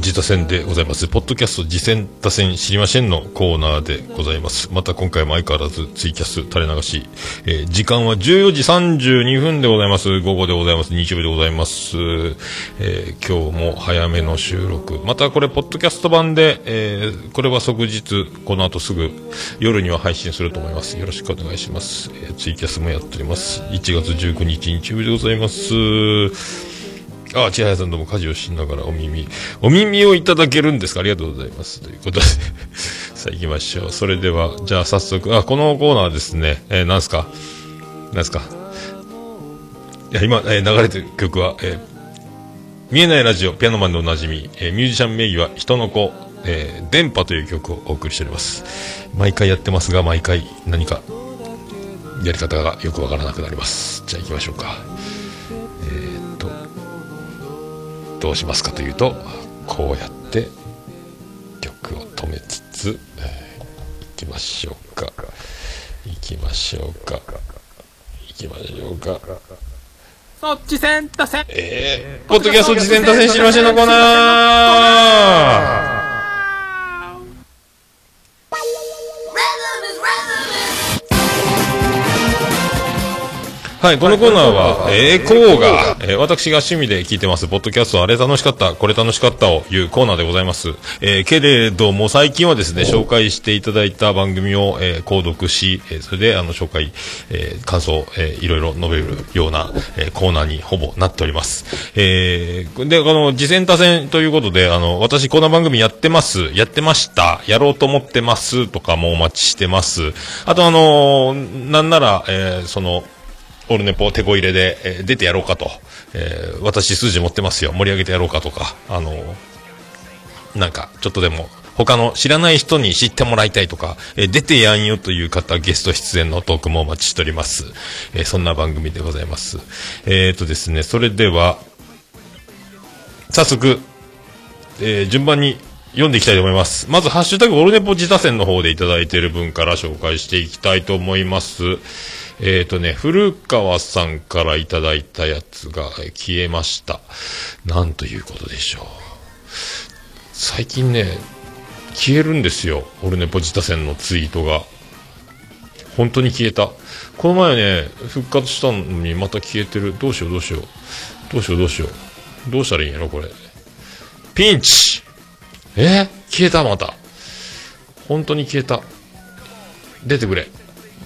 自他戦でございます。ポッドキャスト次戦他戦知りませんのコーナーでございます。また今回も相変わらずツイキャス垂れ流し、えー、時間は14時32分でございます。午後でございます。日曜日でございます。えー、今日も早めの収録。またこれ、ポッドキャスト版で、えー、これは即日、この後すぐ夜には配信すると思います。よろしくお願いします。えー、ツイキャスもやっております。1月19日日曜日でございます。あ、千早さんどうも家事をしながらお耳、お耳をいただけるんですか？ありがとうございます。ということで さあ行きましょう。それでは、じゃあ早速、あ、このコーナーですね、えー、なんすか？なんすか？いや、今、えー、流れてる曲は、えー、見えないラジオ、ピアノマンでおなじみ、えー、ミュージシャン名義は人の子、えー、電波という曲をお送りしております。毎回やってますが、毎回何かやり方がよくわからなくなります。じゃあ行きましょうか。どうしますかというとこうやって曲を止めつつ、えー、いきましょうか。いきましょうか。いきましょうか。そっちセンタセンえー、ポッドキャスト次戦打線知りませんのコーナーはい、このコーナーは、えー、こうが、えー、私が趣味で聞いてます、ポッドキャスト、あれ楽しかった、これ楽しかったをいうコーナーでございます。えー、けれども、最近はですね、紹介していただいた番組を、えー、購読し、えー、それで、あの、紹介、えー、感想、えー、いろいろ述べるような、えー、コーナーにほぼなっております。えー、で、この、次戦多戦ということで、あの、私、こんな番組やってます、やってました、やろうと思ってます、とかもお待ちしてます。あと、あのー、なんなら、えー、その、オルネポ手こ入れで、えー、出てやろうかと、えー、私数字持ってますよ、盛り上げてやろうかとか、あのー、なんか、ちょっとでも、他の知らない人に知ってもらいたいとか、えー、出てやんよという方、ゲスト出演のトークもお待ちしております。えー、そんな番組でございます。えっ、とですね、それでは、早速、えー、順番に読んでいきたいと思います。まず、ハッシュタグオルネポ自他戦の方でいただいている分から紹介していきたいと思います。えっ、ー、とね、古川さんからいただいたやつが消えました。なんということでしょう。最近ね、消えるんですよ。オルネポジタ戦のツイートが。本当に消えた。この前ね、復活したのにまた消えてる。どうしようどうしよう。どうしようどうしよう。どうしたらいいんやろこれ。ピンチえ？消えたまた。本当に消えた。出てくれ。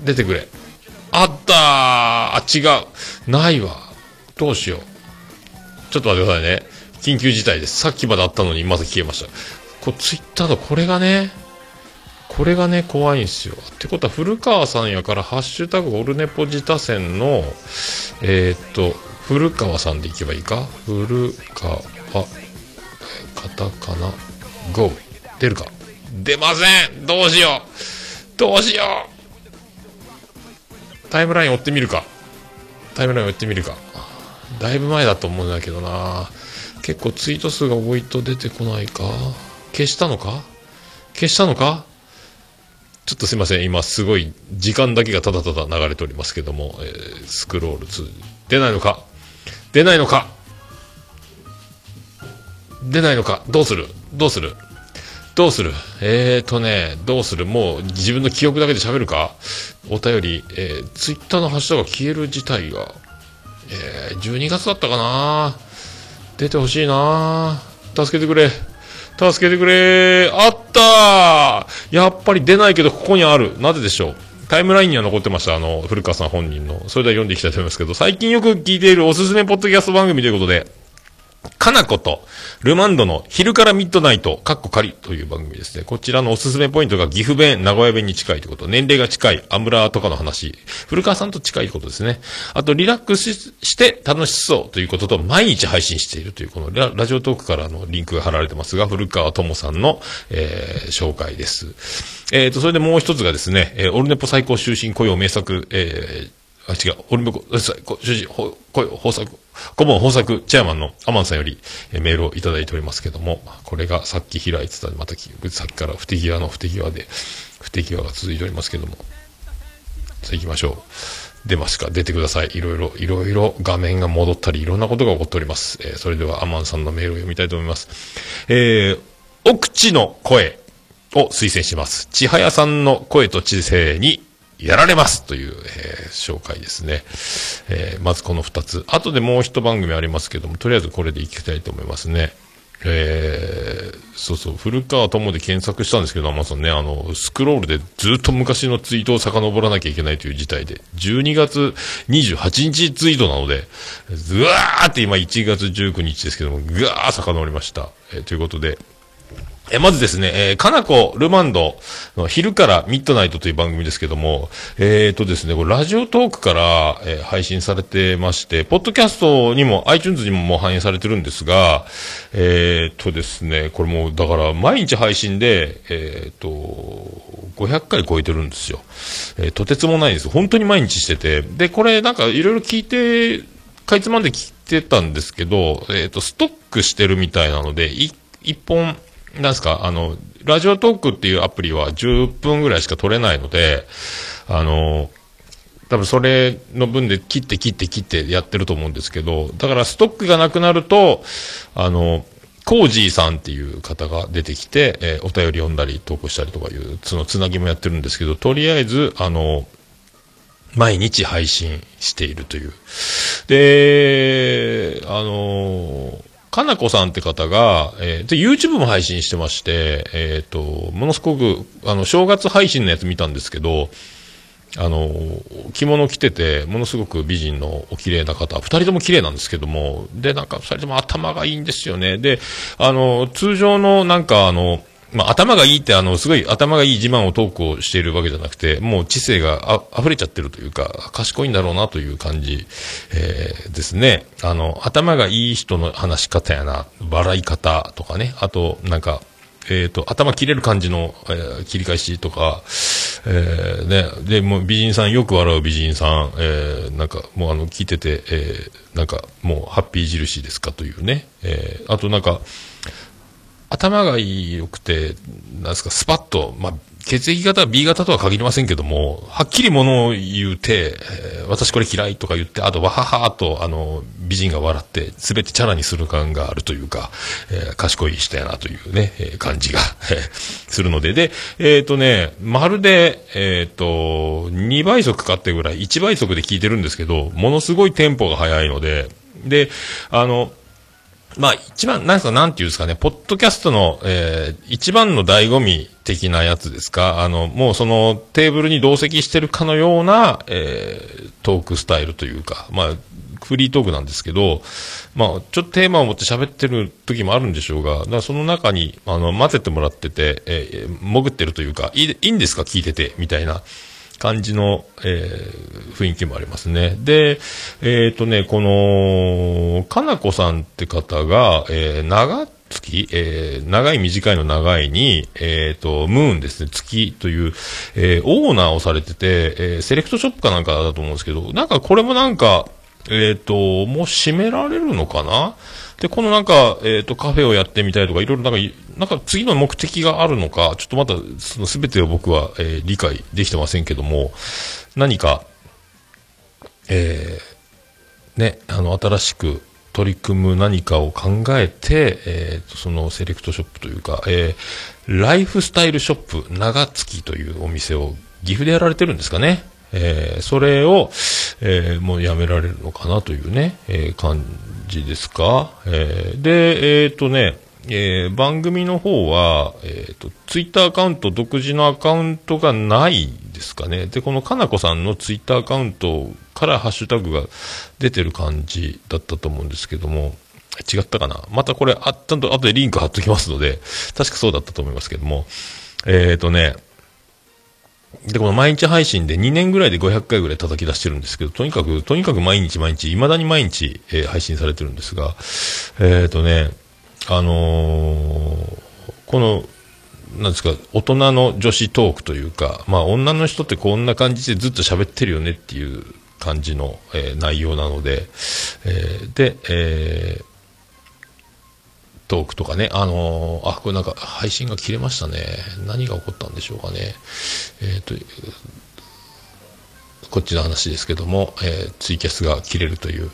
出てくれ。あったあ、違う。ないわ。どうしよう。ちょっと待ってくださいね。緊急事態です。さっきまであったのにまた消えました。こう、ツイッターのこれがね、これがね、怖いんですよ。ってことは、古川さんやから、ハッシュタグオルネポ自他戦の、えー、っと、古川さんでいけばいいか？古川、カタカナ、GO。出るか？出ませんどうしようどうしようタイムライン追ってみるか。タイムライン追ってみるか。だいぶ前だと思うんだけどな。結構ツイート数が多いと出てこないか。消したのか？消したのか？ちょっとすいません。今すごい時間だけがただただ流れておりますけども、えー、スクロール2。出ないのか？出ないのか？出ないのか？どうする？どうする？どうする？えーとね、どうする？もう自分の記憶だけで喋るか？お便り、えー、ツイッターのハッシュタグが消える事態が、えー、12月だったかな？出てほしいな助けてくれ。助けてくれあったやっぱり出ないけどここにある。なぜでしょう？タイムラインには残ってました。あの、古川さん本人の。それでは読んでいきたいと思いますけど、最近よく聞いているおすすめポッドキャスト番組ということで、かなこと、ルマンドの昼からミッドナイト、カッコ仮という番組ですね。こちらのおすすめポイントが岐阜弁、名古屋弁に近いということ、年齢が近い、アムラーとかの話、古川さんと近いことですね。あと、リラックスして楽しそうということと、毎日配信しているという、このララジオトークからのリンクが貼られてますが、古川智さんの、えー、紹介です。えっ、ー、と、それでもう一つがですね、えー、オルネポ最高終身雇用名作、えー、あ、違う、俺もこ、主人、ほ、こ、豊作、顧問豊作チェアマンのアマンさんより、えメールをいただいておりますけども、これがさっき開いてたまた、さっきから不手際の不手際で、不手際が続いておりますけども、さあ行きましょう。出ますか？出てください。いろいろ、いろいろ画面が戻ったり、いろんなことが起こっております。えーそれではアマンさんのメールを読みたいと思います。えー、奥地の声を推薦します。千早さんの声と知性にやられますという、えー紹介ですね。えーまずこの二つ。後でもう一番組ありますけども、とりあえずこれでいきたいと思いますね。えーそうそう、古川友で検索したんですけど、アマゾンね、あの、スクロールでずっと昔のツイートを遡らなきゃいけないという事態で、12月28日ツイートなので、ずわーって今1月19日ですけども、ぐわー遡りました。えーということで、え、まずですね、えー、かなこルマンドの昼からミッドナイトという番組ですけども、えーとですね、これラジオトークから、えー配信されてまして、ポッドキャストにも iTunes にももう反映されてるんですが、えーとですね、これもうだから毎日配信で、えーと、500回超えてるんですよ。えーとてつもないです。本当に毎日してて。で、これなんかいろいろ聞いて、かいつまんで聞いてたんですけど、えっ、と、ストックしてるみたいなので、い一本、なんすか、あの、ラジオトークっていうアプリは10分ぐらいしか取れないので、あの、多分それの分で切って切って切ってやってると思うんですけど、だからストックがなくなると、あの、コージーさんっていう方が出てきて、えーお便り読んだり投稿したりとかいう、そのつなぎもやってるんですけど、とりあえず、あの、毎日配信しているという。で、あのかなこさんって方が、えーで、YouTube も配信してまして、えっ、と、ものすごく、あの、正月配信のやつ見たんですけど、あの、着物着てて、ものすごく美人のお綺麗な方、二人とも綺麗なんですけども、で、なんか二人とも頭がいいんですよね。で、あの、通常のなんかあの、まあ、頭がいいってあの、すごい頭がいい自慢をトークをしているわけじゃなくて、もう知性があ溢れちゃってるというか、賢いんだろうなという感じ、えーですね。あの、頭がいい人の話し方やな、笑い方とかね、あと、なんか、えっ、と、頭切れる感じの、えー切り返しとか、えーね、で、もう美人さん、よく笑う美人さん、えーなんか、もうあの、聞いてて、えーなんか、もう、ハッピー印ですかというね、えーあとなんか、頭が良くて、なんですか、スパッと、まあ、血液型は B 型とは限りませんけども、はっきりものを言うて、えー私これ嫌いとか言って、あと、わははと、あの、美人が笑って、すべてチャラにする感があるというか、えー賢い人やなというね、えー感じが、するので、で、えっ、とね、まるで、えっ、と、2倍速かってぐらい、1倍速で聞いてるんですけど、ものすごいテンポが速いので、で、あの、まあ、一番、なんすか、なんていうんですかね、ポッドキャストの、えー、一番の醍醐味的なやつですか、あの、もうそのテーブルに同席してるかのような、えー、トークスタイルというか、まあ、フリートークなんですけど、まあ、ちょっとテーマを持って喋ってる時もあるんでしょうが、だその中に、あの、混ぜてもらってて、えー、潜ってるというか、いいいいんですか？聞いてて、みたいな。感じの、えー雰囲気もありますね。で、えっ、とね、この、かなこさんって方が、えー長月、えー長い短いの長いに、えっ、と、ムーンですね、月という、えーオーナーをされてて、えーセレクトショップかなんかだと思うんですけど、なんかこれもなんか、えっ、と、もう閉められるのかな？で、このなんか、えっ、と、カフェをやってみたいとか、いろいろなんか、なんか次の目的があるのか、ちょっとまだ、その全てを僕は、えー理解できてませんけども、何か、えーね、あの、新しく取り組む何かを考えて、えーと、そのセレクトショップというか、えーライフスタイルショップ、長月というお店を岐阜でやられてるんですかね。えーそれを、えーもうやめられるのかなというね、えー感じですか。えで、えっ、とね、え番組の方は、えっ、と、ツイッターアカウント、独自のアカウントがないですかね。で、このかなこさんのツイッターアカウントからハッシュタグが出てる感じだったと思うんですけども、違ったかなまたこれ、あ、ちゃんと後でリンク貼っときますので、確かそうだったと思いますけども、えっ、とね、で、この毎日配信で2年ぐらいで500回ぐらい叩き出してるんですけど、とにかく、とにかく毎日毎日、未だに毎日、えー配信されてるんですが、えっ、とね、あのーこの、なんですか、大人の女子トークというか、まあ女の人ってこんな感じでずっと喋ってるよねっていう感じの、えー内容なので、えーで、えートークとかね、あのーあ、これなんか配信が切れましたね。何が起こったんでしょうかね。えっ、と、こっちの話ですけども、えーツイキャスが切れるという、えー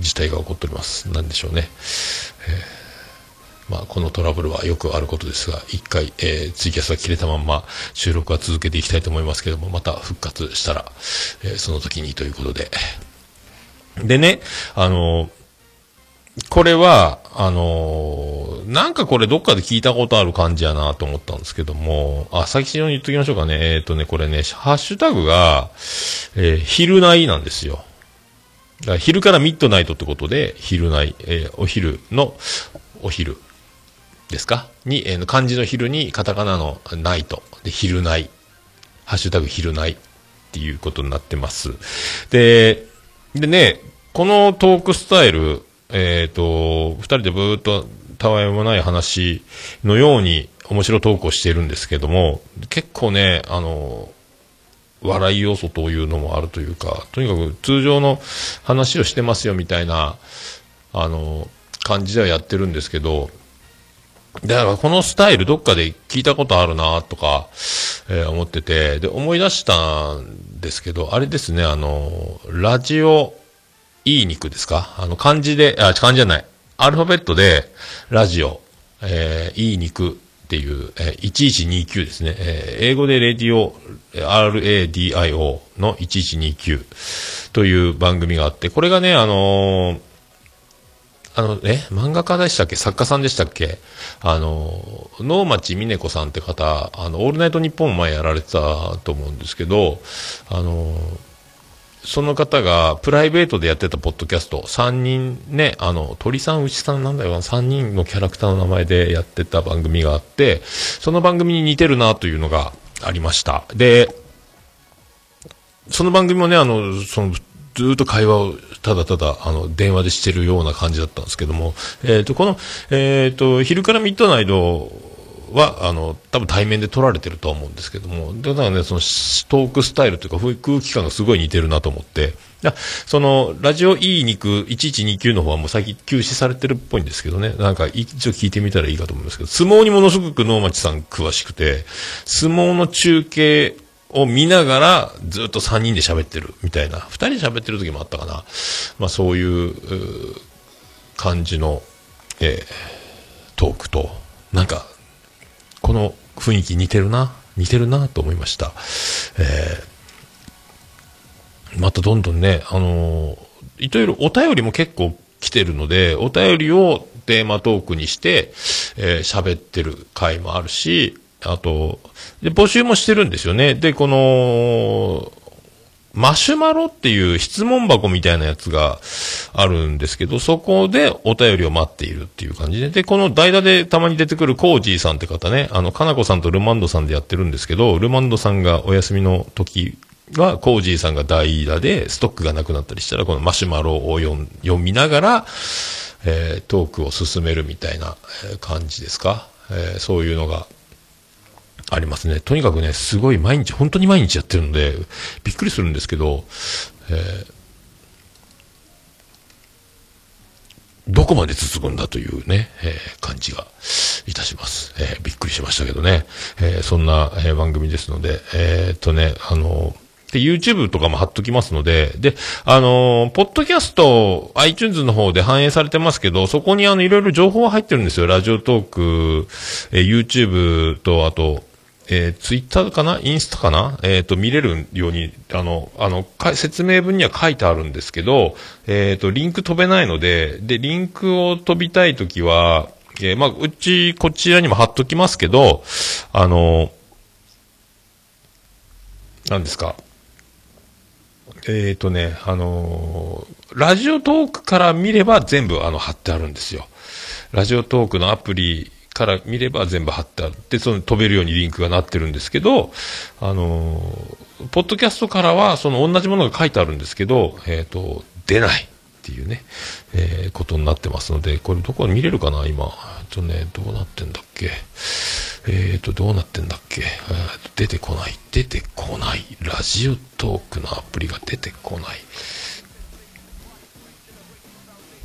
事態が起こっております。なんでしょうね。えまあ、このトラブルはよくあることですが、一回、えーツイキャスが切れたまんま収録は続けていきたいと思いますけども、また復活したら、えーその時にということで。でね、あのこれは、あのなんかこれどっかで聞いたことある感じやなと思ったんですけども、あ、先に言っときましょうかね。えっ、とね、これね、ハッシュタグが、えー昼内なんですよ。だから昼からミッドナイトってことで、昼内、えーお昼のお昼ですか？に、えー漢字の昼にカタカナのナイト。で、昼内。ハッシュタグ昼内っていうことになってます。で、でね、このトークスタイル、えっ、と、二人でぶーっとたわいもない話のように面白トークをしているんですけども、結構ね、あの、笑い要素というのもあるというか、とにかく通常の話をしてますよみたいな、あの、感じではやってるんですけど、だからこのスタイルどっかで聞いたことあるなとか、えー思ってて、で、思い出したんですけど、あれですね、あの、ラジオ、いい肉ですか？あの、漢字で、あ、漢字じゃない。アルファベットで、ラジオ、えーいい肉っていう、えー1129ですね。えー英語でレディオ、RADIO の1129という番組があって、これがね、あのーあの、え、漫画家でしたっけ？作家さんでしたっけ？あの、能町みね子さんって方、あの、オールナイトニッポン前やられてたと思うんですけど、あの、その方がプライベートでやってたポッドキャスト、3人ね、あの、鳥さん、牛さんなんだよ、3人のキャラクターの名前でやってた番組があって、その番組に似てるなというのがありました。で、その番組もね、あの、その、ずっと会話をただただ、あの、電話でしてるような感じだったんですけども、えっ、と、この、えっ、と、昼からミッドナイトは、あの、多分対面で撮られてると思うんですけども、だからね、その、トークスタイルというか、空空気感がすごい似てるなと思って、その、ラジオいい肉1129の方はもう最近休止されてるっぽいんですけどね、なんか一応聞いてみたらいいかと思いますけど、相撲にものすごく能町さん詳しくて、相撲の中継を見ながらずっと3人で喋ってるみたいな、2人で喋ってる時もあったかな。まあそういう感じの、えートークと、なんか、この雰囲気似てるな、似てるなと思いました。えーまたどんどんね、あのーいといろお便りも結構来てるので、お便りをテーマトークにして、えー喋ってる回もあるし、あと、で、募集もしてるんですよね。で、この、マシュマロっていう質問箱みたいなやつがあるんですけど、そこでお便りを待っているっていう感じで、で、この代打でたまに出てくるコージーさんって方ね、あの、かなこさんとルマンドさんでやってるんですけど、ルマンドさんがお休みの時は、コージーさんが代打で、ストックがなくなったりしたら、このマシュマロを読みながら、えートークを進めるみたいな感じですか？えーそういうのがありますね。とにかくね、すごい毎日、本当に毎日やってるので、びっくりするんですけど、えーどこまで続くんだというね、えー感じがいたします。えーびっくりしましたけどね。えーそんな、え番組ですので、えっとね、あので、YouTube とかも貼っときますので、で、あのーポッドキャスト、iTunes の方で反映されてますけど、そこにあの、いろいろ情報が入ってるんですよ。ラジオトーク、えー YouTube と、あと、えー、ツイッターかな？インスタかな？えっ、と、見れるように、あの、あの、説明文には書いてあるんですけど、えっ、と、リンク飛べないので、で、リンクを飛びたいときは、えーまあ、うち、こちらにも貼っときますけど、あの、何ですか？えっ、とね、あのラジオトークから見れば全部あの貼ってあるんですよ。ラジオトークのアプリから見れば全部貼ってあって、その飛べるようにリンクがなってるんですけど、あのーポッドキャストからはその同じものが書いてあるんですけど、えっ、と、出ないっていうね、えーことになってますので、これどこで見れるかな今。えっとね、どうなってんだっけえっ、と、どうなってんだっけ、えー出てこない。出てこない。ラジオトークのアプリが出てこない。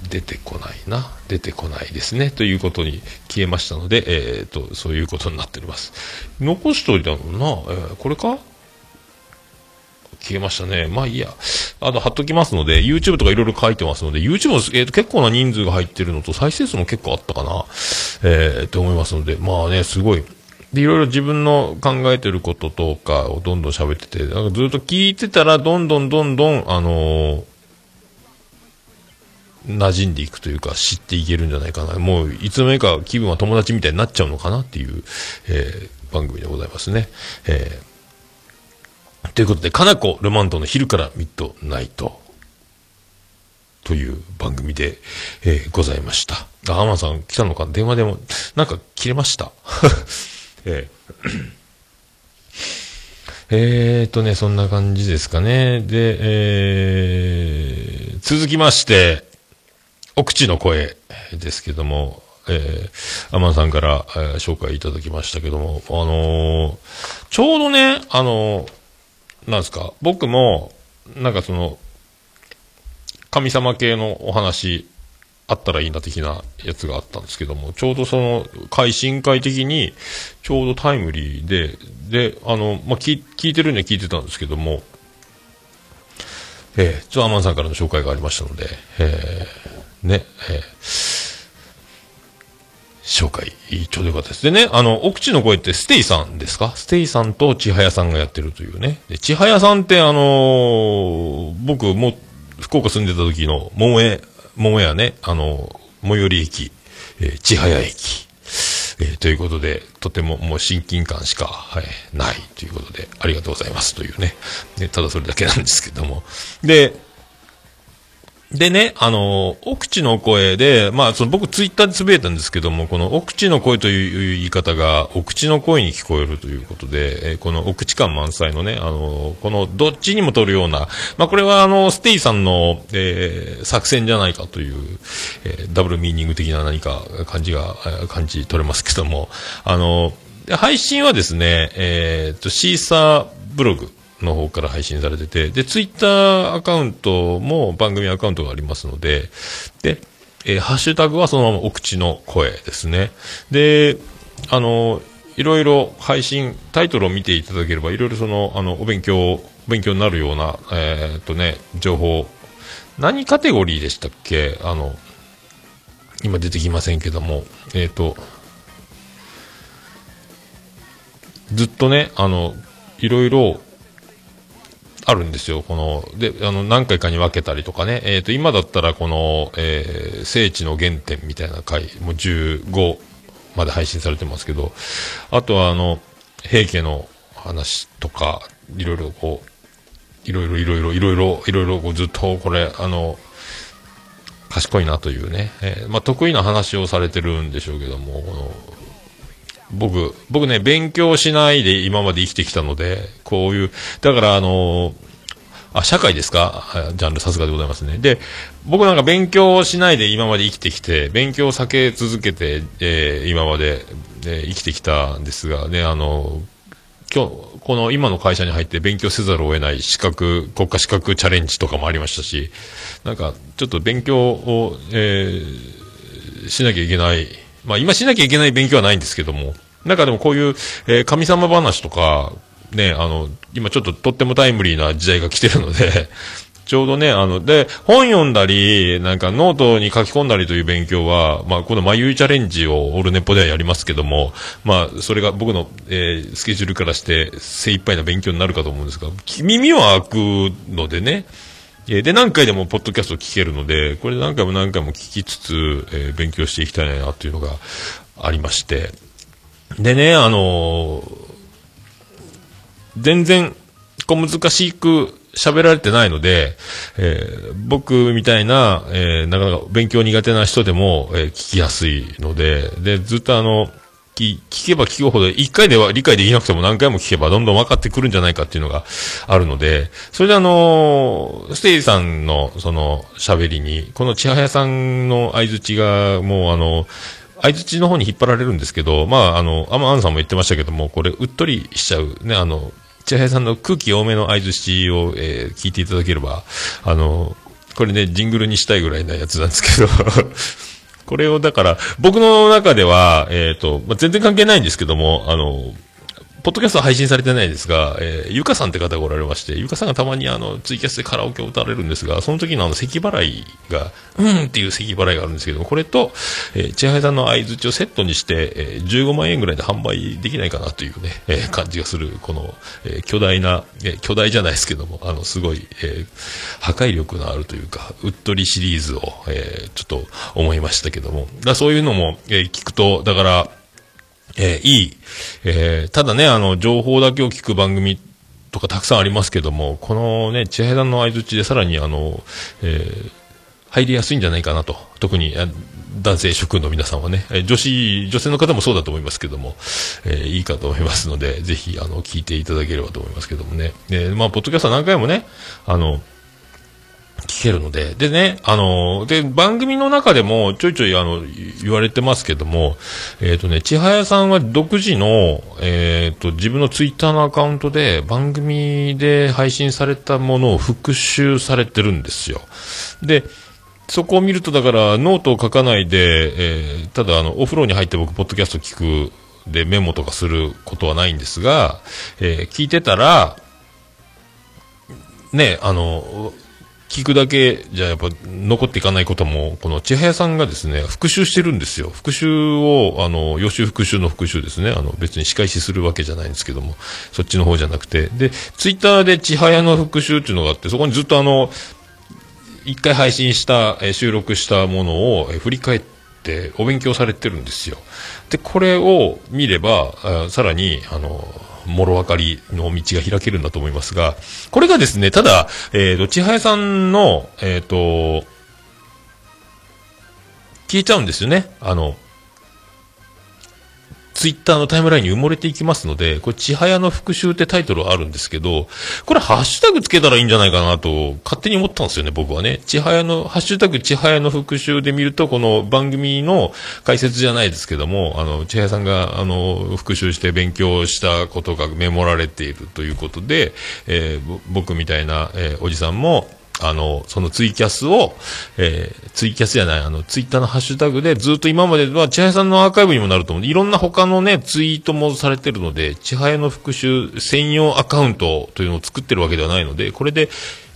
出てこないな。出てこないですね。ということに消えましたので、えっ、と、そういうことになっております。残しといたもんな。えーこれか？消えましたね。まあいいや。あと貼っときますので、YouTube とかいろいろ書いてますので、YouTube も、えーと結構な人数が入ってるのと、再生数も結構あったかな。えー、って思いますので、まあね、すごい。で、いろいろ自分の考えてることとかをどんどん喋ってて、なんかずっと聞いてたら、どんどんどんどん、あのー馴染んでいくというか知っていけるんじゃないかな。もういつの間にか気分は友達みたいになっちゃうのかなっていう、えー番組でございますね。えーということで、かなこルマンドの昼からミッドナイトという番組で、えーございました。あ、アマさん来たのか？電話でも、なんか切れました？えーえーとね、そんな感じですかね。で、えー続きまして、お口の声ですけども、えー、アマンさんから、えー紹介いただきましたけども、あのーちょうどね、あのーなんですか、僕も、なんかその、神様系のお話、あったらいいな的なやつがあったんですけども、ちょうどその、会心会的に、ちょうどタイムリーで、で、あの、まあ、聞聞いてるには聞いてたんですけども、えー、ちょっとアマンさんからの紹介がありましたので、えー、ね、えー紹介、ちょうどよかったです。でね、あの、奥地の声ってステイさんですか？ステイさんと千早さんがやってるというね。で、千早さんってあのー僕も、福岡住んでた時の、桃江、桃屋ね、あのー最寄り駅、えー千早駅。えーということで、とてももう親近感しか、はい、ないということで、ありがとうございますというね。ねただそれだけなんですけども。で、でね、あの、奥地の声で、まあ、その僕ツイッターでつぶやいたんですけども、この奥地の声という言い方が、奥地の声に聞こえるということで、えーこの奥地感満載のね、あの、このどっちにも取るような、まあ、これはあの、ステイさんの、えー作戦じゃないかという、えーダブルミーニング的な何か感じが、感じ取れますけども、あの、配信はですね、えっと、シーサーブログ、の方から配信されてて、で、ツイッターアカウントも番組アカウントがありますので、で、えーハッシュタグはそのままお口の声ですね。で、あの、いろいろ配信、タイトルを見ていただければ、いろいろその、あの、お勉強、勉強になるような、えーっとね、情報、何カテゴリーでしたっけ？あの、今出てきませんけども、えーっと、ずっとね、あの、いろいろあるんですよ。この、で、あの、何回かに分けたりとかね。えっ、と、今だったらこの、えー聖地の原点みたいな回、もう15まで配信されてますけど、あとはあの、平家の話とか、いろいろこう、いろいろいろいろいろいろいろいろこうずっとこれ、あの、賢いなというね、えーまあ、得意な話をされてるんでしょうけども、この僕、僕ね、勉強しないで今まで生きてきたので、こういう、だからあのあ、社会ですか？ジャンルさすがでございますね。で、僕なんか勉強しないで今まで生きてきて、勉強を避け続けて、えー今まで、えー生きてきたんですが、ね、あの今日、この今の会社に入って勉強せざるを得ない資格、国家資格チャレンジとかもありましたし、なんか、ちょっと勉強を、えーしなきゃいけない。まあ今しなきゃいけない勉強はないんですけども、なんかでもこういう、えー神様話とか、ね、あの、今ちょっととってもタイムリーな時代が来てるので、ちょうどね、あの、で、本読んだり、なんかノートに書き込んだりという勉強は、まあ、このまゆチャレンジをオルネポではやりますけども、まあ、それが僕の、えースケジュールからして精一杯な勉強になるかと思うんですが、耳は開くのでね、えで、何回でもポッドキャスト聞けるので、これで何回も何回も聞きつつ、えー勉強していきたいなというのがありまして。でね、あのー全然、こう難しく喋られてないので、えー僕みたいな、えなかなか勉強苦手な人でも、え聞きやすいので、で、ずっとあの、聞けば聞くほど、一回では理解できなくても何回も聞けばどんどん分かってくるんじゃないかっていうのがあるので、それであのステイさんのその喋りに、この千早さんの相づちがもうあの、相づちの方に引っ張られるんですけど、まあ、あの、アマアンさんも言ってましたけども、これ、うっとりしちゃう、ね、あの、千早さんの空気多めの相づちを、えー聞いていただければ、あの、これね、ジングルにしたいぐらいなやつなんですけど、これをだから、僕の中では、えっ、と、まあ、全然関係ないんですけども、あの、ポッドキャスト配信されてないですが、えー、ゆかさんって方がおられまして、ゆかさんがたまにあの、ツイキャスでカラオケを歌われるんですが、その時のあの、咳払いが、うんっていう咳払いがあるんですけども、これと、えー、千早さんの相づちをセットにして、えー、15万円ぐらいで販売できないかなというね、えー、感じがする、この、えー、巨大な、えー、巨大じゃないですけども、あの、すごい、えー、破壊力のあるというか、うっとりシリーズを、えー、ちょっと思いましたけども、だそういうのも、えー、聞くと、だから、えー、いい、えー、ただね、あの、情報だけを聞く番組とかたくさんありますけども、このね、千平の相づちでさらにあの、えー、入りやすいんじゃないかなと。特に、男性職の皆さんはね、女子、女性の方もそうだと思いますけども、えー、いいかと思いますので、ぜひ、あの、聞いていただければと思いますけどもね。で、まあ、ポッドキャスト何回もね、あの、聞けるので、でね、あの、で、番組の中でもちょいちょいあの、言われてますけども、えっ、ー、とね、千早さんは独自の、えっ、ー、と、自分のツイッターのアカウントで番組で配信されたものを復習されてるんですよ。で、そこを見ると、だから、ノートを書かないで、えー、ただ、あの、お風呂に入って僕、ポッドキャスト聞く、で、メモとかすることはないんですが、えー、聞いてたら、ね、あの、聞くだけじゃやっぱ残っていかないことも、この千早さんがですね、復習してるんですよ。復習を、あの、予習復習の復習ですね。あの、別に仕返しするわけじゃないんですけども、そっちの方じゃなくて。で、ツイッターで千早の復習っていうのがあって、そこにずっとあの、一回配信した、え収録したものを、振り返ってお勉強されてるんですよ。で、これを見れば、さらに、あの、もろ分かりの道が開けるんだと思いますが、これがですね、ただ、えっ、ー、と、千早さんの、えっ、ー、と、消えちゃうんですよね。あの、ツイッターのタイムラインに埋もれていきますので、これ、ちはやの復習ってタイトルあるんですけど、これ、ハッシュタグつけたらいいんじゃないかなと、勝手に思ったんですよね、僕はね。ちはやの、ハッシュタグちはやの復習で見ると、この番組の解説じゃないですけども、あの、ちはやさんが、あの、復習して勉強したことがメモられているということで、えー、僕みたいな、えー、おじさんも、あの、そのツイキャスを、えー、ツイキャスじゃない、あの、ツイッターのハッシュタグでずっと今までは、千早さんのアーカイブにもなると思う。いろんな他のね、ツイートもされてるので、千早の復習専用アカウントというのを作ってるわけではないので、これで、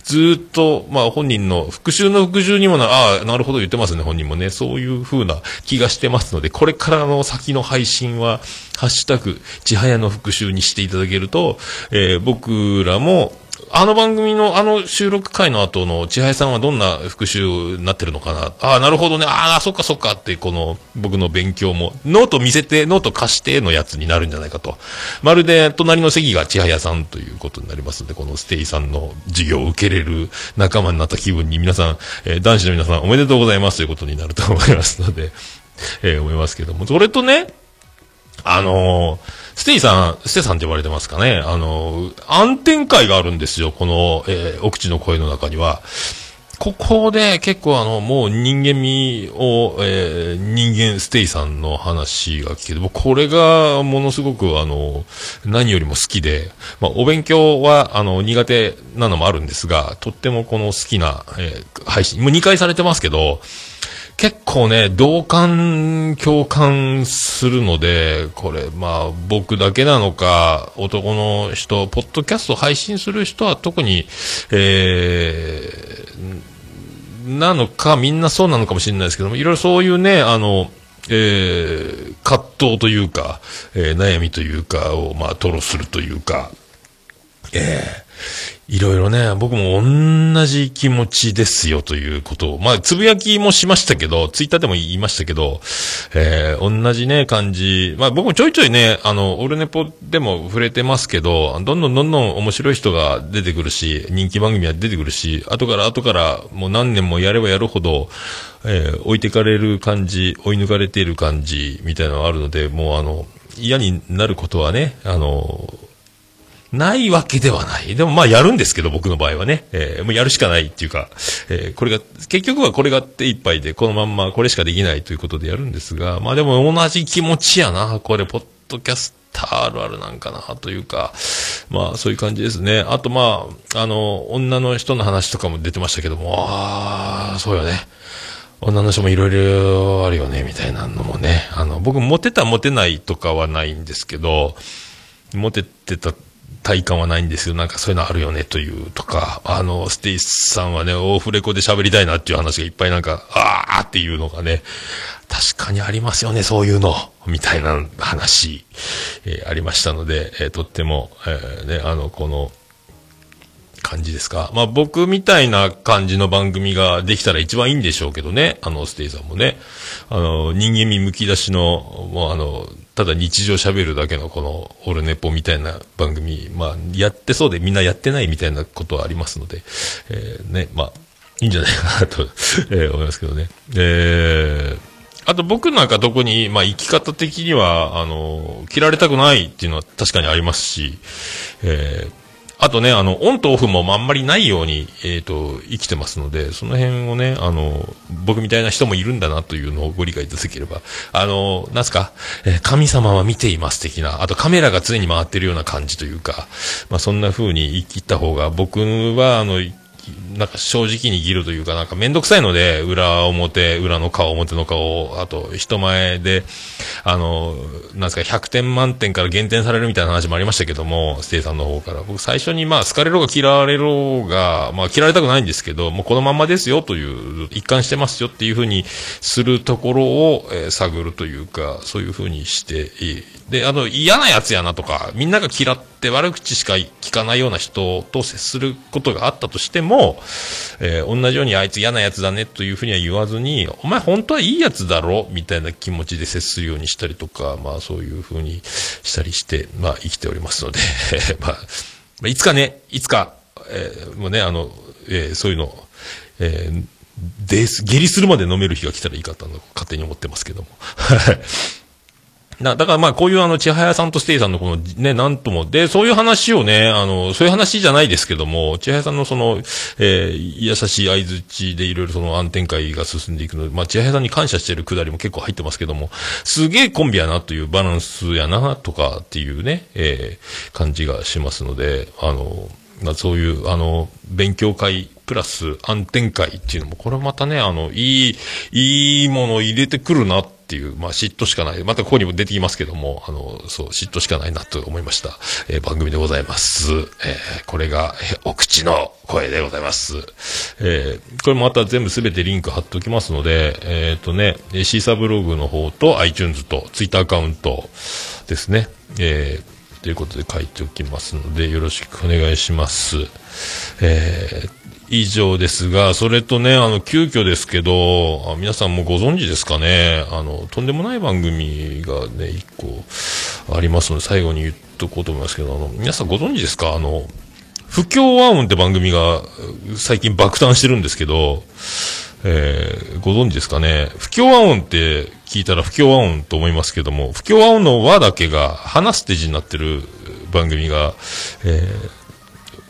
ずっと、まあ本人の復習の復習にもな、ああ、なるほど言ってますね、本人もね。そういう風な気がしてますので、これからの先の配信は、ハッシュタグ、ちはやの復習にしていただけると、えー、僕らも、あの番組の、あの収録回の後の千早さんはどんな復習になってるのかな？ああ、なるほどね。ああ、そっかそっかって、この、僕の勉強も、ノート見せて、ノート貸してのやつになるんじゃないかと。まるで、隣の席が千早さんということになりますので、このステイさんの授業を受けれる仲間になった気分に皆さん、えー、男子の皆さんおめでとうございますということになると思いますので、えー、思いますけども。それとね、あのステイさん、ステさんって言われてますかね。あの、暗転会があるんですよ。この、えー、奥地の声の中には。ここで結構あの、もう人間味を、えー、人間ステイさんの話が聞けて、もこれがものすごくあの、何よりも好きで、まあ、お勉強はあの、苦手なのもあるんですが、とってもこの好きな、えー、配信、もう2回されてますけど、結構ね、同感、共感するので、これ、まあ、僕だけなのか、男の人、ポッドキャスト配信する人は特に、えー、なのか、みんなそうなのかもしれないですけども、いろいろそういうね、あの、えー、葛藤というか、えー、悩みというかを、まあ、吐露するというか、えー、いろいろね、僕も同じ気持ちですよということを、まあ、つぶやきもしましたけど、ツイッターでも言いましたけど、えー、同じね、感じ。まあ、僕もちょいちょいね、あの、オルネポでも触れてますけど、どんどんどんどん面白い人が出てくるし、人気番組は出てくるし、後から後からもう何年もやればやるほど、えー、置いてかれる感じ、追い抜かれている感じ、みたいなのがあるので、もうあの、嫌になることはね、あの、ないわけではない。でもまあやるんですけど、僕の場合はね。えー、もうやるしかないっていうか、えー、これが、結局はこれが手一杯で、このまんまこれしかできないということでやるんですが、まあでも同じ気持ちやな。これ、ポッドキャスターあるあるなんかな、というか、まあそういう感じですね。あとまあ、あの、女の人の話とかも出てましたけども、ああ、そうよね。女の人もいろいろあるよね、みたいなのもね。あの、僕、モテたモテないとかはないんですけど、モテてた体感はないんですよ。なんかそういうのあるよねというとか、あの、ステイスさんはね、オフレコで喋りたいなっていう話がいっぱいなんか、あーっていうのがね、確かにありますよね、そういうの、みたいな話、えー、ありましたので、えー、とっても、えー、ね、あの、この、感じですか。まあ僕みたいな感じの番組ができたら一番いいんでしょうけどね。あの、ステイさんもね。あの、人間味むき出しの、もうあの、ただ日常喋るだけのこのオルネポみたいな番組、まあやってそうでみんなやってないみたいなことはありますので、えー、ね、まあ、いいんじゃないかなと、えー、思いますけどね。えー、あと僕なんか特に、まあ生き方的には、あの、切られたくないっていうのは確かにありますし、えーあとね、あの、オンとオフもあんまりないように、えっ、ー、と、生きてますので、その辺をね、あの、僕みたいな人もいるんだなというのをご理解いただければ、あの、なんすか、えー、神様は見ています的な、あとカメラが常に回ってるような感じというか、まあそんな風に生きた方が、僕は、あの、なんか正直に生きるというか、なんかめんどくさいので、裏表、裏の顔、表の顔、あと人前で、あの、なんですか、100点満点から減点されるみたいな話もありましたけども、ステイさんの方から。僕最初にまあ、好かれろが嫌われろが、まあ、嫌われたくないんですけど、もうこのまんまですよという、一貫してますよっていうふうにするところを、えー、探るというか、そういうふうにして。で、あの、嫌なやつやなとか、みんなが嫌って悪口しか聞かないような人と接することがあったとしても、えー、同じようにあいつ嫌なやつだねというふうには言わずに、お前本当はいいやつだろみたいな気持ちで接するようにしたりとか、まあそういうふうにしたりして、まあ生きておりますので まあ、いつかね、いつか、えー、もうね、あの、えー、そういうの、えー、で、下痢するまで飲める日が来たらいいかと、勝手に思ってますけども。だ だからまあこういうあの、千早さんとステイさんのこのね、なんとも、で、そういう話をね、あの、そういう話じゃないですけども、千早さんのその、えー、優しい合図値でいろいろその暗転会が進んでいくので、まあ千早さんに感謝してるくだりも結構入ってますけども、すげえコンビやなというバランスやなとかっていうね、えー、感じがしますので、あの、まあそういう、あの、勉強会、プラス暗転会っていうのも、これまたね、あの、いい、いいものを入れてくるなっていう、まあ、嫉妬しかない。またここにも出てきますけども、あの、そう、嫉妬しかないなと思いました。えー、番組でございます。えー、これが、えー、お口の声でございます。えー、これもまた全部すべてリンク貼っておきますので、えっ、ー、とね、シーサブログの方と iTunes と Twitter アカウントですね。えー、ということで書いておきますので、よろしくお願いします。えー、以上ですが、それとね、あの、急遽ですけど、皆さんもご存知ですかね、あの、とんでもない番組がね、一個ありますので、最後に言っとこうと思いますけど、あの、皆さんご存知ですか？あの、不協和音って番組が最近爆誕してるんですけど、えー、ご存知ですかね？不協和音って聞いたら不協和音と思いますけども、不協和音の和だけが話す手字になってる番組が、えー、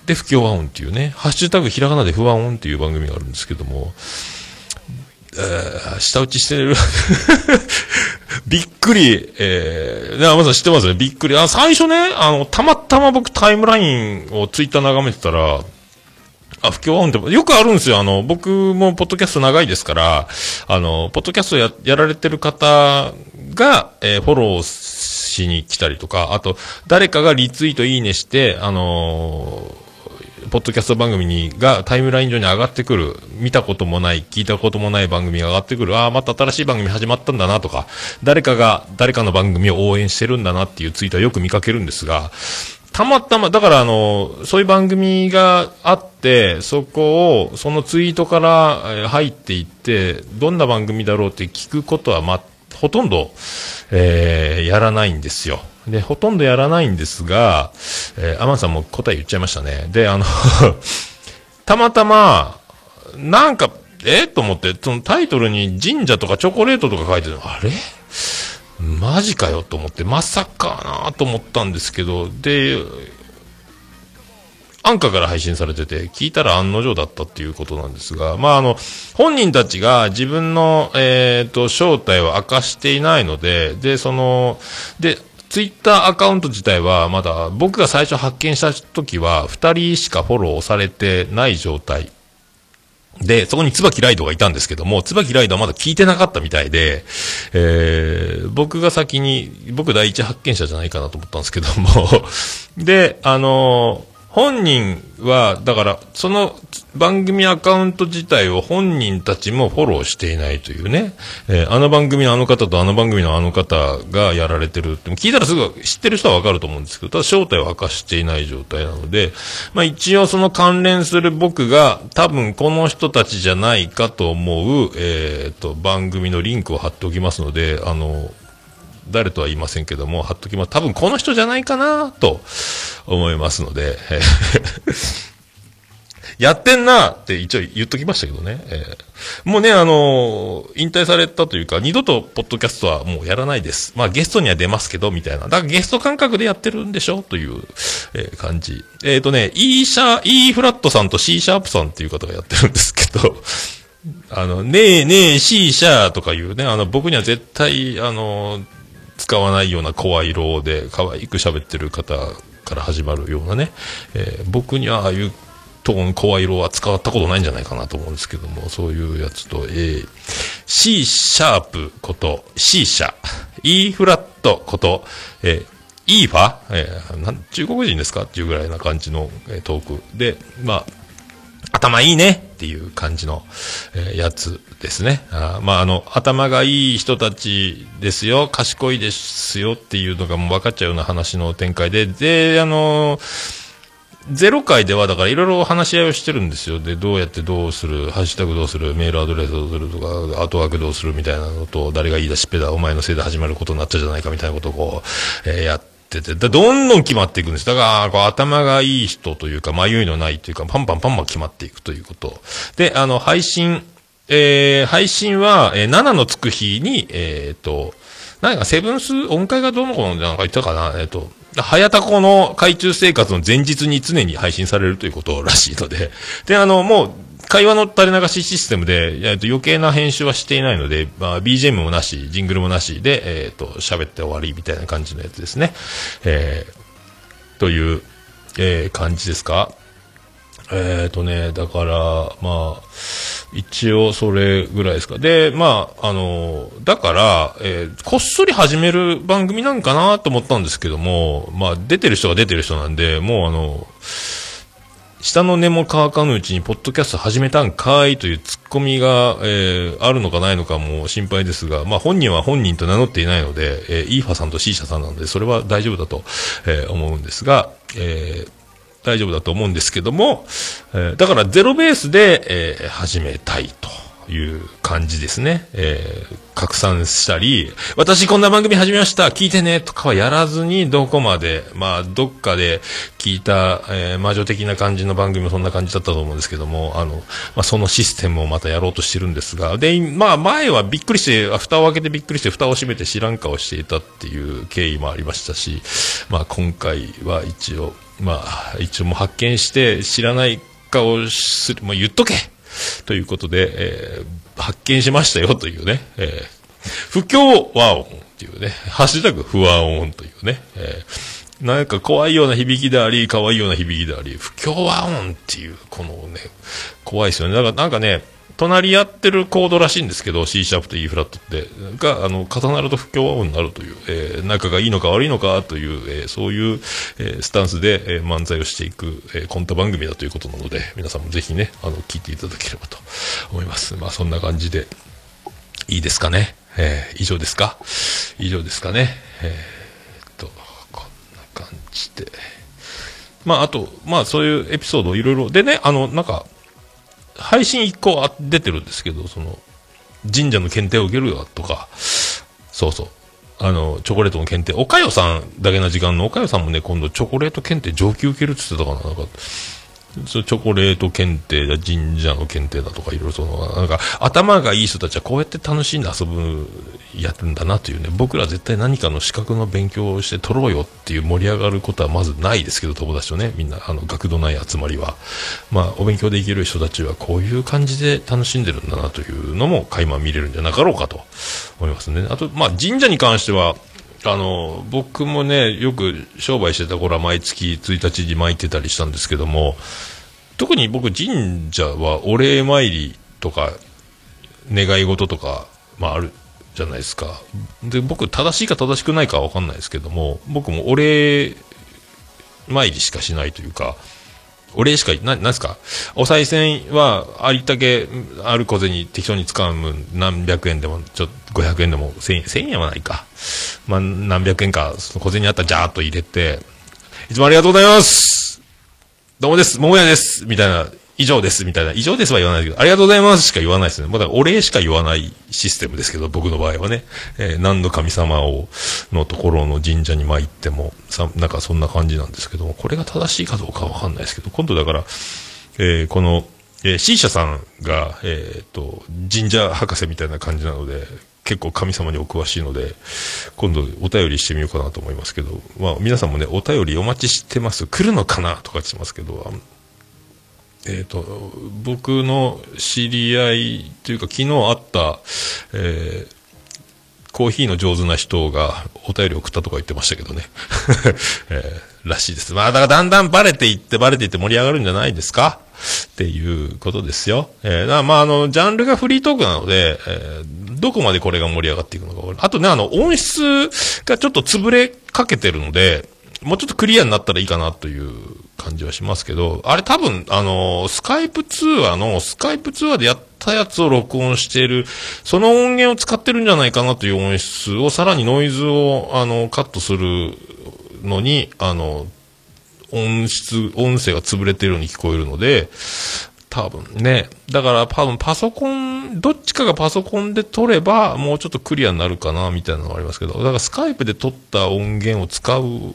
で、不協和音っていうね、ハッシュタグひらがなで不和音っていう番組があるんですけども、えー、下打ちしてる びっくり、えー、ね、まさん知ってますね、びっくり。あ、最初ね、あの、たまたま僕タイムラインをツイッター眺めてたら、あ、不協和音ってよくあるんですよ。あの、僕もポッドキャスト長いですから、あの、ポッドキャストや、やられてる方が、えー、フォローしに来たりとか、あと、誰かがリツイートいいねして、あのーポッドキャスト番組に、がタイムライン上に上がってくる、見たこともない、聞いたこともない番組が上がってくる、ああ、また新しい番組始まったんだなとか、誰かが誰かの番組を応援してるんだなっていうツイートはよく見かけるんですが、たまたま、だからあの、そういう番組があって、そこを、そのツイートから入っていって、どんな番組だろうって聞くことはま、ほとんど、えー、やらないんですよ。で、ほとんどやらないんですが、えー、アマンさんも答え言っちゃいましたね。で、あの たまたま、なんか、えー、と思って、そのタイトルに神社とかチョコレートとか書いてるあれ？マジかよ？と思って、まさかなと思ったんですけど、で、アンカから配信されてて、聞いたら案の定だったっていうことなんですが、まあ、あの、本人たちが自分の、えっ、ー、と、正体を明かしていないので、で、その、で、ツイッターアカウント自体はまだ僕が最初発見した時は2人しかフォローされてない状態。で、そこに椿ライドがいたんですけども、椿ライドはまだ聞いてなかったみたいで、えー、僕が先に、僕第一発見者じゃないかなと思ったんですけども、で、あのー本人は、だから、その番組アカウント自体を本人たちもフォローしていないというね、えー、あの番組のあの方とあの番組のあの方がやられてるって、聞いたらすぐ知ってる人はわかると思うんですけど、ただ正体を明かしていない状態なので、まあ一応その関連する僕が多分この人たちじゃないかと思う、えっ、と、番組のリンクを貼っておきますので、あの、誰とは言いませんけども、貼っときます。多分この人じゃないかなと思いますので、やってんなって一応言っときましたけどね。えー、もうね、あの、引退されたというか、二度とポッドキャストはもうやらないです。まあゲストには出ますけど、みたいな。だからゲスト感覚でやってるんでしょ？という、えー、感じ。えっ、とね、E シャ、E フラットさんと C シャープさんっていう方がやってるんですけど、あの、ねえねえ C シャーとかいうね、あの、僕には絶対、あの、使わないような声色で可愛く喋ってる方から始まるようなね、えー、僕にはああいうトーン、声色は使ったことないんじゃないかなと思うんですけども、そういうやつと、えー、C シャープこと C シャ、E フラットこと、えー、E ファ、えー、なん中国人ですか？っていうぐらいな感じの、えー、トークで、まあ、頭いいね。っていう感じの、え、やつですね。あまあ、あの、頭がいい人たちですよ、賢いですよっていうのがもう分かっちゃうような話の展開で、で、あのゼロ回ではだからいろいろ話し合いをしてるんですよ。で、どうやってどうする、ハッシュタグどうする、メールアドレスどうするとか、アートワークどうするみたいなのと、誰が言い出しっぺだ、お前のせいで始まることになったじゃないかみたいなことをこう、えー、やって、ってて、どんどん決まっていくんです。だから、頭がいい人というか、迷いのないというか、パンパンパンパン決まっていくということ。で、あの、配信、えー、配信は、えー、7のつく日に、えっ、ー、と、何かセブンス音階がどうのこうのなんか言ったかなえっ、ー、と、早田子の海中生活の前日に常に配信されるということらしいので、で、あの、もう、会話の垂れ流しシステムで、えっと、余計な編集はしていないので、まあ、BGM もなし、ジングルもなしで、えっ、ー、と、喋って終わりみたいな感じのやつですね。えー、という、えー、感じですか？えっ、ー、とね、だから、まあ、一応それぐらいですか。で、まあ、あの、だから、えー、こっそり始める番組なんかなと思ったんですけども、まあ、出てる人が出てる人なんで、もうあの、下の根も乾かぬうちに、ポッドキャスト始めたんかいというツッコミが、えー、あるのかないのかも心配ですが、まあ本人は本人と名乗っていないので、えー、イーファさんと C 社さんなので、それは大丈夫だと、えー、思うんですが、えー、大丈夫だと思うんですけども、えー、だからゼロベースで、えー、始めたいと。いう感じですね。えー、拡散したり、私こんな番組始めました、聞いてね、とかはやらずに、どこまで、まあ、どっかで聞いた、えー、魔女的な感じの番組もそんな感じだったと思うんですけども、あの、まあ、そのシステムをまたやろうとしてるんですが、で、まあ、前はびっくりして、蓋を開けてびっくりして、蓋を閉めて知らん顔していたっていう経緯もありましたし、まあ、今回は一応、まあ、一応も発見して知らない顔する、まあ、言っとけということで、えー、発見しましたよというね、えー、不協和音っていうね、ハッシュタグ不和音というね、えー、なんか怖いような響きであり、可愛いような響きであり、不協和音っていう、このね、怖いですよね。だからなんかね、隣り合ってるコードらしいんですけど、C シャープと E フラットって、が、あの、重なると不協和音になるという、えー、仲がいいのか悪いのかという、えー、そういう、えー、スタンスで、えー、漫才をしていく、えー、コント番組だということなので、皆さんもぜひね、あの、聞いていただければと思います。まあ、そんな感じで、いいですかね？えー、以上ですか？以上ですかね？えー、っと、こんな感じで。まあ、あと、まあ、そういうエピソードいろいろ。でね、あの、なんか、配信1個出てるんですけど、その、神社の検定を受けるよとか、そうそう。あの、チョコレートの検定、おかよさんだけな時間のおかよさんもね、今度チョコレート検定上級受けるって言ってたかな、なんか、チョコレート検定だ、神社の検定だとか、いろいろその、なんか、頭がいい人たちはこうやって楽しんで遊ぶ、やるんだなというね、僕ら絶対何かの資格の勉強をして取ろうよっていう盛り上がることはまずないですけど、友達とね、みんな、あの、学童内集まりは。まあ、お勉強できる人たちはこういう感じで楽しんでるんだなというのも、垣間見れるんじゃなかろうかと思いますね。あと、まあ、神社に関しては、あの僕もねよく商売してた頃は毎月1日に巻いてたりしたんですけども特に僕神社はお礼参りとか、願い事とか、まああるじゃないですか。で、僕正しいか正しくないかは分かんないですけども、僕もお礼参りしかしないというか、お礼しか、な、なんすか？お賽銭は、ありったけ、ある小銭適当に使う分、何百円でも、ちょっと500円でも、千円、千円はないか。まあ、何百円か、その小銭あったらジャーっと入れて、いつもありがとうございます。どうもです。桃屋です。みたいな、以上ですみたいな、以上ですは言わないけど、ありがとうございますしか言わないですね。まだお礼しか言わないシステムですけど、僕の場合はね。えー何の神様を、のところの神社に参っても、さ、なんかそんな感じなんですけども、これが正しいかどうかわかんないですけど、今度だから、えーこの、えー、C 社さんが、えっ、と、神社博士みたいな感じなので、結構神様にお詳しいので、今度お便りしてみようかなと思いますけど、まあ皆さんもね、お便りお待ちしてます。来るのかなとかしてますけど、えっ、と、僕の知り合いというか昨日会った、えーコーヒーの上手な人がお便り送ったとか言ってましたけどね。えーらしいです。まあ、だからだんだんバレていって、バレていって盛り上がるんじゃないですか？っていうことですよ。えーまあ、あの、ジャンルがフリートークなので、えーどこまでこれが盛り上がっていくのか。あとね、あの、音質がちょっと潰れかけてるので、もうちょっとクリアになったらいいかなという感じはしますけど、あれ多分、あの、スカイプ通話の、スカイプ通話でやったやつを録音している、その音源を使ってるんじゃないかなという音質を、さらにノイズを、あの、カットするのに、あの、音質、音声が潰れてるように聞こえるので、多分ね。だから多分パソコン、どっちかがパソコンで撮れば、もうちょっとクリアになるかな、みたいなのがありますけど、だからスカイプで撮った音源を使う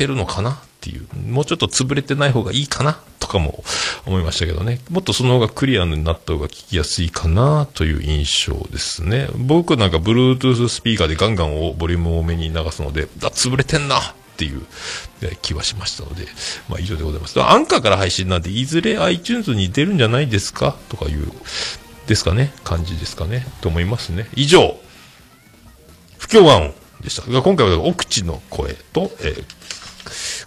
ってるのかなっていう、もうちょっと潰れてない方がいいかなとかも思いましたけどね。もっとその方がクリアになった方が聞きやすいかなという印象ですね。僕なんか Bluetooth スピーカーでガンガンをボリューム多めに流すので、あ、潰れてんなっていう気はしましたので、まあ以上でございます。アンカーから配信なんで、いずれ iTunes に出るんじゃないですかとかいう、ですかね感じですかねと思いますね。以上、不協和音でした。今回は奥地の声と、えー、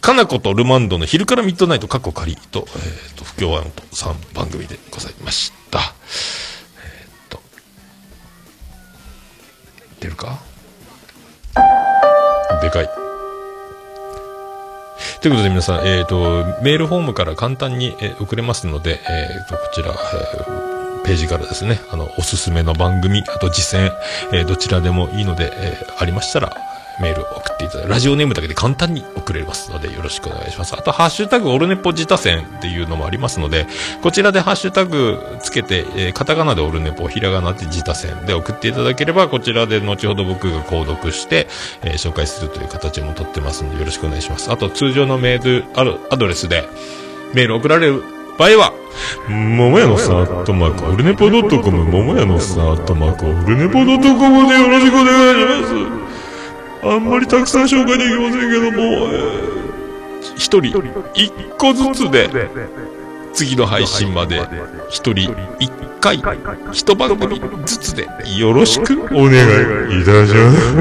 かなことルマンドの昼からミッドナイト過去仮と、えー、と、不協和音と3番組でございました。えー、と、出るか？でかい。ということで皆さん、えっ、と、メールフォームから簡単に、え送れますので、えっ、と、こちら、えページからですね、あの、おすすめの番組、あと実践、えどちらでもいいので、えありましたら、メール送っていただいて、ラジオネームだけで簡単に送れますので、よろしくお願いします。あと、ハッシュタグ、オルネポ自他戦っていうのもありますので、こちらでハッシュタグつけて、えーカタカナでオルネポ、ひらがなで自他戦で送っていただければ、こちらで後ほど僕が購読して、えー紹介するという形もとってますので、よろしくお願いします。あと、通常のメールアドアドレスで、メール送られる場合は、桃屋のさーっとマーク、オルネポドットコム、桃屋のさーっとマーク、オルネポドットコムでよろしくお願いします。あんまりたくさん紹介できませんけども、えー人、一個ずつで、次の配信まで、一人、一回、一番組ずつで、よろしくお願いいたします。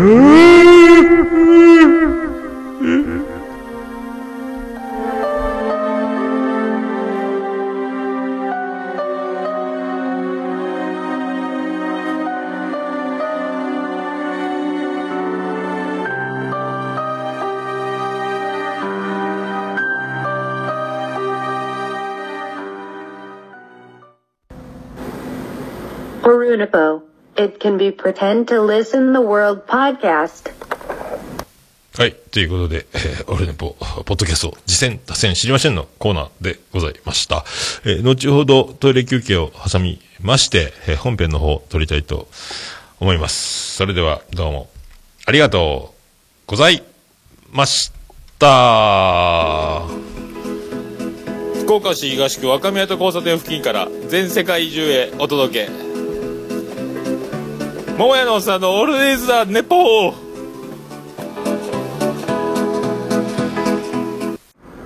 It can be pretend to listen the world podcast. はい。ということで、えー、俺ねポ、ポッドキャスト、次戦、打線、知りませんのコーナーでございました。えー後ほどトイレ休憩を挟みまして、えー本編の方、撮りたいと思います。それでは、どうも、ありがとうございました。福岡市東区若宮と交差点付近から全世界中へお届け。桃屋のおっさんのオールデイズ・ザ・ネポー。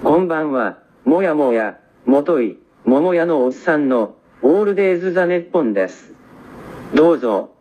こんばんは、もやもや、もとい、桃屋のおっさんの、オールデイズ・ザ・ネッポンです。どうぞ、